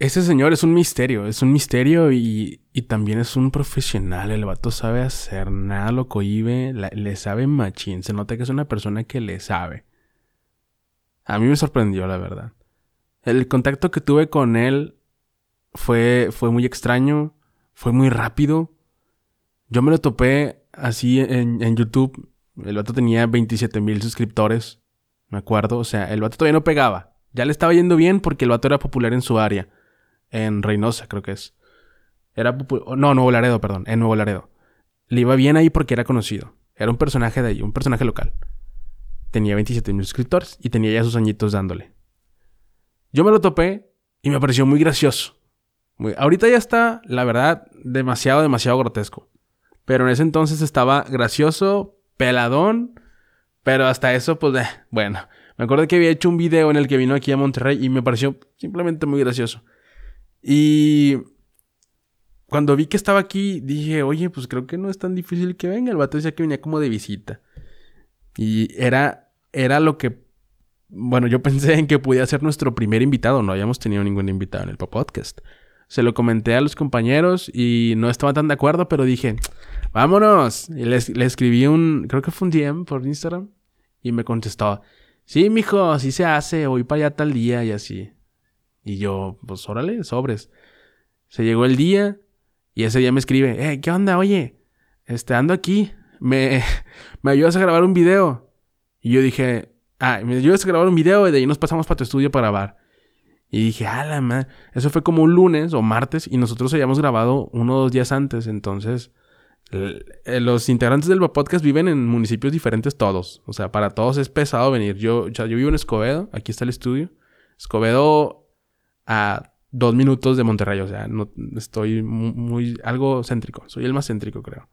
ese señor es un misterio, es un misterio y, y, también es un profesional. El vato sabe hacer, nada lo cohibe, le sabe machín. Se nota que es una persona que le sabe. A mí me sorprendió, la verdad. El contacto que tuve con él fue, fue muy extraño, fue muy rápido. Yo me lo topé así en, en YouTube. El vato tenía 27 mil suscriptores, me acuerdo. O sea, el vato todavía no pegaba. Ya le estaba yendo bien porque el vato era popular en su área. En Reynosa, creo que es. Era No, Nuevo Laredo, perdón. En Nuevo Laredo. Le iba bien ahí porque era conocido. Era un personaje de ahí, un personaje local. Tenía 27 mil suscriptores y tenía ya sus añitos dándole. Yo me lo topé y me pareció muy gracioso. Ahorita ya está, la verdad, demasiado, demasiado grotesco. Pero en ese entonces estaba gracioso, peladón. Pero hasta eso, pues, eh, bueno. Me acuerdo que había hecho un video en el que vino aquí a Monterrey y me pareció simplemente muy gracioso. Y cuando vi que estaba aquí, dije, oye, pues creo que no es tan difícil que venga. El vato decía que venía como de visita. Y era, era lo que, bueno, yo pensé en que podía ser nuestro primer invitado. No habíamos tenido ningún invitado en el podcast. Se lo comenté a los compañeros y no estaban tan de acuerdo, pero dije, vámonos. Y le, escribí un, creo que fue un DM por Instagram. Y me contestó, sí, mijo, así se hace, voy para allá tal día y así. Y yo, pues órale, sobres. Se llegó el día y ese día me escribe, eh, ¿qué onda? Oye, este, ando aquí, me, me ayudas a grabar un video. Y yo dije, ah, me ayudas a grabar un video y de ahí nos pasamos para tu estudio para grabar. Y dije, ah, la madre. Eso fue como un lunes o martes y nosotros habíamos grabado uno o dos días antes. Entonces, eh, los integrantes del podcast viven en municipios diferentes todos. O sea, para todos es pesado venir. Yo, yo vivo en Escobedo, aquí está el estudio. Escobedo a dos minutos de Monterrey. O sea, no estoy muy, algo céntrico. Soy el más céntrico, creo.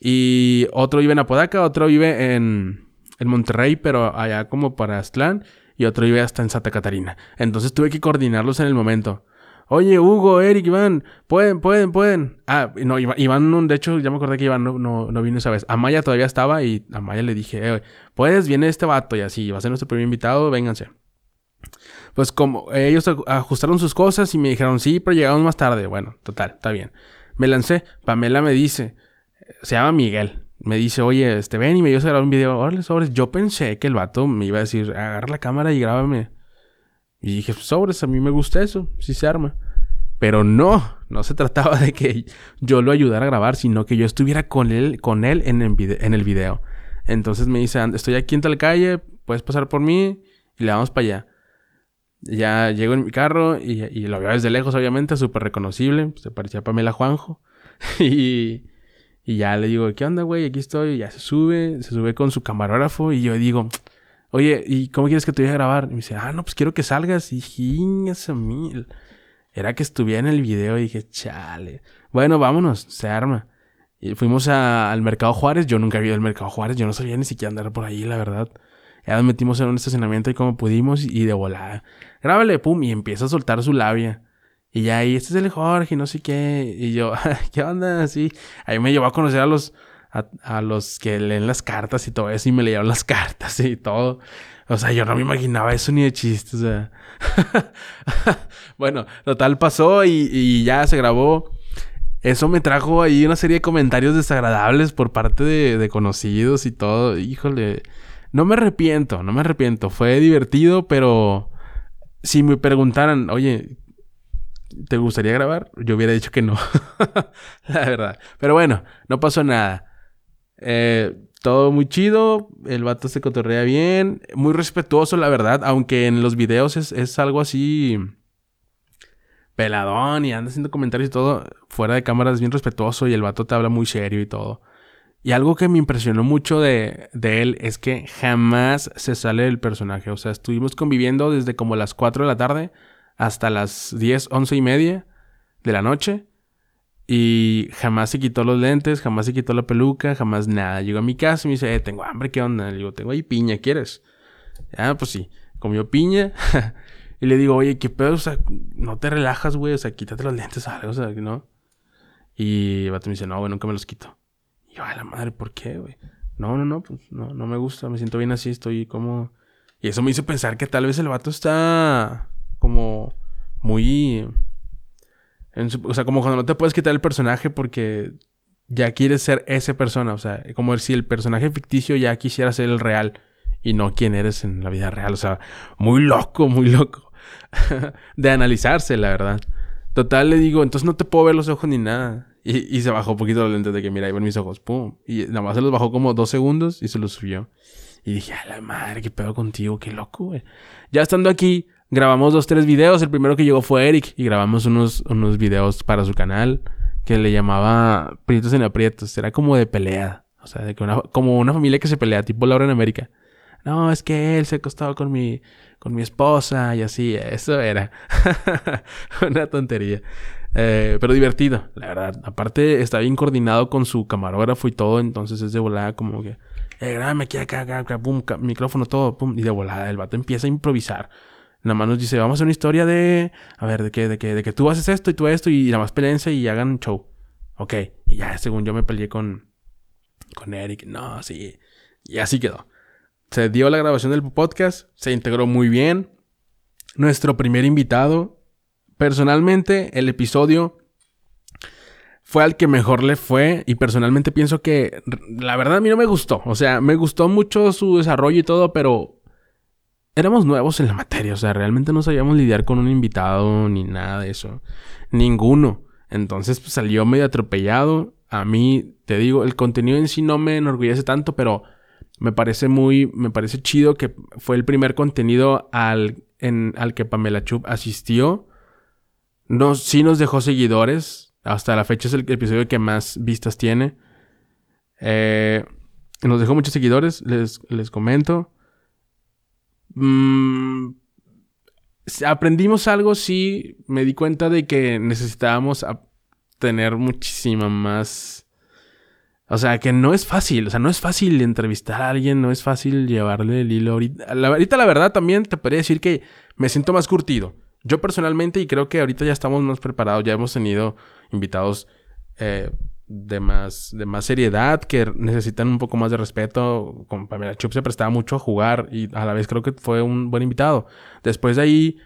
Y otro vive en Apodaca, otro vive en, en Monterrey, pero allá como para Aztlán y otro iba hasta en Santa Catarina. Entonces tuve que coordinarlos en el momento. Oye, Hugo, Eric, Iván, pueden, pueden, pueden. Ah, no, Iván, de hecho, ya me acordé que Iván no, no, vino esa vez. Amaya todavía estaba y a Maya le dije, eh, puedes, viene este vato y así, va a ser nuestro primer invitado, vénganse. Pues como ellos ajustaron sus cosas y me dijeron, sí, pero llegamos más tarde. Bueno, total, está bien. Me lancé, Pamela me dice, se llama Miguel me dice, oye, este, ven y me dio a un video. Órale, sobres. Yo pensé que el vato me iba a decir, agarra la cámara y grábame. Y dije, sobres, a mí me gusta eso, si se arma. Pero no, no se trataba de que yo lo ayudara a grabar, sino que yo estuviera con él, con él en, el video, en el video. Entonces me dice, estoy aquí en tal calle, puedes pasar por mí y le vamos para allá. Ya llego en mi carro y, lo veo desde lejos, obviamente, súper reconocible. Se parecía a Pamela Juanjo. y, y ya le digo, ¿qué onda, güey? Aquí estoy. Y ya se sube, se sube con su camarógrafo. Y yo digo, oye, ¿y cómo quieres que te vaya a grabar? Y me dice, ah, no, pues quiero que salgas. Y jingas a mil. Era que estuviera en el video y dije, chale. Bueno, vámonos, se arma. Y fuimos al Mercado Juárez. Yo nunca había ido al Mercado Juárez. Yo no sabía ni siquiera andar por ahí, la verdad. Ya nos metimos en un estacionamiento y como pudimos y de volada. Grábale, pum, y empieza a soltar su labia. Y ya ahí, este es el Jorge, no sé qué. Y yo, ¿qué onda? Así. Ahí me llevó a conocer a los, a, los que leen las cartas y todo eso. Y me leyeron las cartas y todo. O sea, yo no me imaginaba eso ni de chiste. O sea. bueno, total pasó y, ya se grabó. Eso me trajo ahí una serie de comentarios desagradables por parte de, de conocidos y todo. Híjole. No me arrepiento, no me arrepiento. Fue divertido, pero si me preguntaran, oye, ¿Te gustaría grabar? Yo hubiera dicho que no. la verdad. Pero bueno, no pasó nada. Eh, todo muy chido. El vato se cotorrea bien. Muy respetuoso, la verdad. Aunque en los videos es, algo así. Peladón y anda haciendo comentarios y todo. Fuera de cámara es bien respetuoso y el vato te habla muy serio y todo. Y algo que me impresionó mucho de, de, él es que jamás se sale del personaje. O sea, estuvimos conviviendo desde como las 4 de la tarde hasta las 10, 11 y media de la noche. Y jamás se quitó los lentes, jamás se quitó la peluca, jamás nada. Llegó a mi casa y me dice, eh, tengo hambre, ¿qué onda? Le digo, tengo ahí piña, ¿quieres? Ah, pues sí. Comió piña. y le digo, oye, ¿qué pedo? O sea, no te relajas, güey. O sea, quítate los lentes, algo, o sea, ¿no? Y el vato me dice, no, güey, nunca me los quito. Y yo, a la madre, ¿por qué, güey? No, no, no, pues no, no me gusta. Me siento bien así, estoy como... Y eso me hizo pensar que tal vez el vato está como muy o sea, como cuando no te puedes quitar el personaje porque ya quieres ser esa persona. O sea, como si el personaje ficticio ya quisiera ser el real y no quien eres en la vida real. O sea, muy loco, muy loco. de analizarse, la verdad. Total, le digo, entonces no te puedo ver los ojos ni nada. Y, se bajó un poquito los lentes de que, mira, ahí van mis ojos, pum. Y nada más se los bajó como dos segundos y se los subió. Y dije, a la madre, qué pedo contigo, qué loco, güey. Ya estando aquí, grabamos dos, tres videos. El primero que llegó fue Eric y grabamos unos, unos videos para su canal que le llamaba Prietos en Aprietos. Era como de pelea. O sea, de que una, como una familia que se pelea, tipo Laura en América. No, es que él se acostaba con mi, con mi esposa y así. Eso era. una tontería. Eh, pero divertido, la verdad. Aparte, está bien coordinado con su camarógrafo y todo. Entonces es de volada como que. Eh, grábame aquí, acá, acá, acá, pum, micrófono, todo, pum. Y de volada, el vato empieza a improvisar. Nada más nos dice, vamos a hacer una historia de. A ver, de que, de que, de que tú haces esto y tú esto. Y nada más peleense y hagan show. Ok. Y ya, según yo me peleé con. Con Eric. No, sí. Y así quedó. Se dio la grabación del podcast. Se integró muy bien. Nuestro primer invitado. Personalmente, el episodio fue al que mejor le fue y personalmente pienso que la verdad a mí no me gustó. O sea, me gustó mucho su desarrollo y todo, pero éramos nuevos en la materia, o sea, realmente no sabíamos lidiar con un invitado ni nada de eso. Ninguno. Entonces pues, salió medio atropellado. A mí, te digo, el contenido en sí no me enorgullece tanto, pero me parece muy, me parece chido que fue el primer contenido al, en, al que Pamela Chup asistió. No, sí nos dejó seguidores. Hasta la fecha es el episodio que más vistas tiene. Eh, nos dejó muchos seguidores, les, les comento. Mm, aprendimos algo, sí. Me di cuenta de que necesitábamos tener muchísima más. O sea, que no es fácil. O sea, no es fácil entrevistar a alguien, no es fácil llevarle el hilo. Ahorita la, ahorita, la verdad, también te podría decir que me siento más curtido. Yo personalmente, y creo que ahorita ya estamos más preparados, ya hemos tenido invitados eh, de más, de más seriedad, que necesitan un poco más de respeto. Con Pamela Chup se prestaba mucho a jugar y a la vez creo que fue un buen invitado. Después de ahí,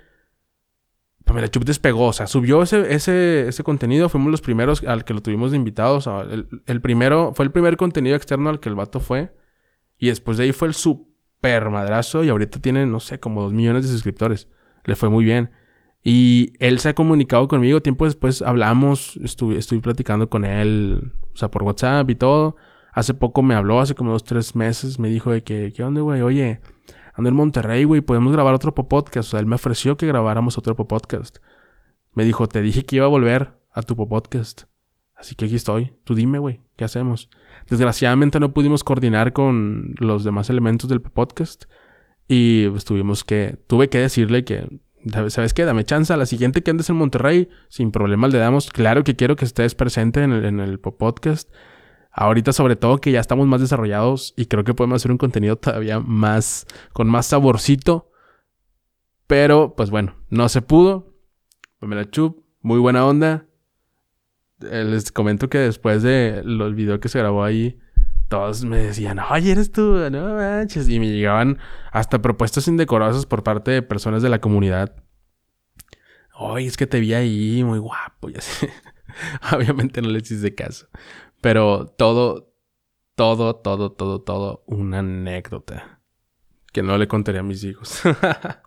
Pamela Chup despegó, o sea, subió ese, ese, ese contenido. Fuimos los primeros al que lo tuvimos de invitados. El, el, primero, fue el primer contenido externo al que el vato fue. Y después de ahí fue el super madrazo y ahorita tiene, no sé, como dos millones de suscriptores. Le fue muy bien. Y él se ha comunicado conmigo, tiempo después hablamos, estuve, estuve platicando con él, o sea, por WhatsApp y todo. Hace poco me habló, hace como dos, tres meses, me dijo de que, ¿qué onda, güey? Oye, ando en Monterrey, güey, podemos grabar otro podcast. O sea, él me ofreció que grabáramos otro podcast. Me dijo, te dije que iba a volver a tu podcast. Así que aquí estoy. Tú dime, güey, ¿qué hacemos? Desgraciadamente no pudimos coordinar con los demás elementos del podcast. Y pues tuvimos que, tuve que decirle que ¿Sabes qué? Dame chance. La siguiente que andes en Monterrey, sin problemas le damos. Claro que quiero que estés presente en el, en podcast. Ahorita, sobre todo, que ya estamos más desarrollados y creo que podemos hacer un contenido todavía más, con más saborcito. Pero, pues bueno, no se pudo. la Chup, muy buena onda. Eh, les comento que después de el video que se grabó ahí, todos me decían, oye, eres tú, no manches. Y me llegaban hasta propuestas indecorosas por parte de personas de la comunidad. Oye, es que te vi ahí muy guapo y así. Obviamente no les hice caso. Pero todo, todo, todo, todo, todo, una anécdota que no le contaría a mis hijos.